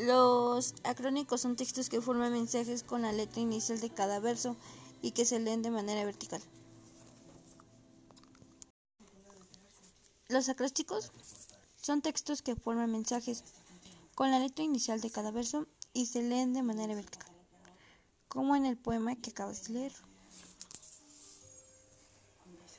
Los acrónicos son textos que forman mensajes con la letra inicial de cada verso y que se leen de manera vertical. Los acrósticos son textos que forman mensajes con la letra inicial de cada verso y se leen de manera vertical, como en el poema que acabas de leer.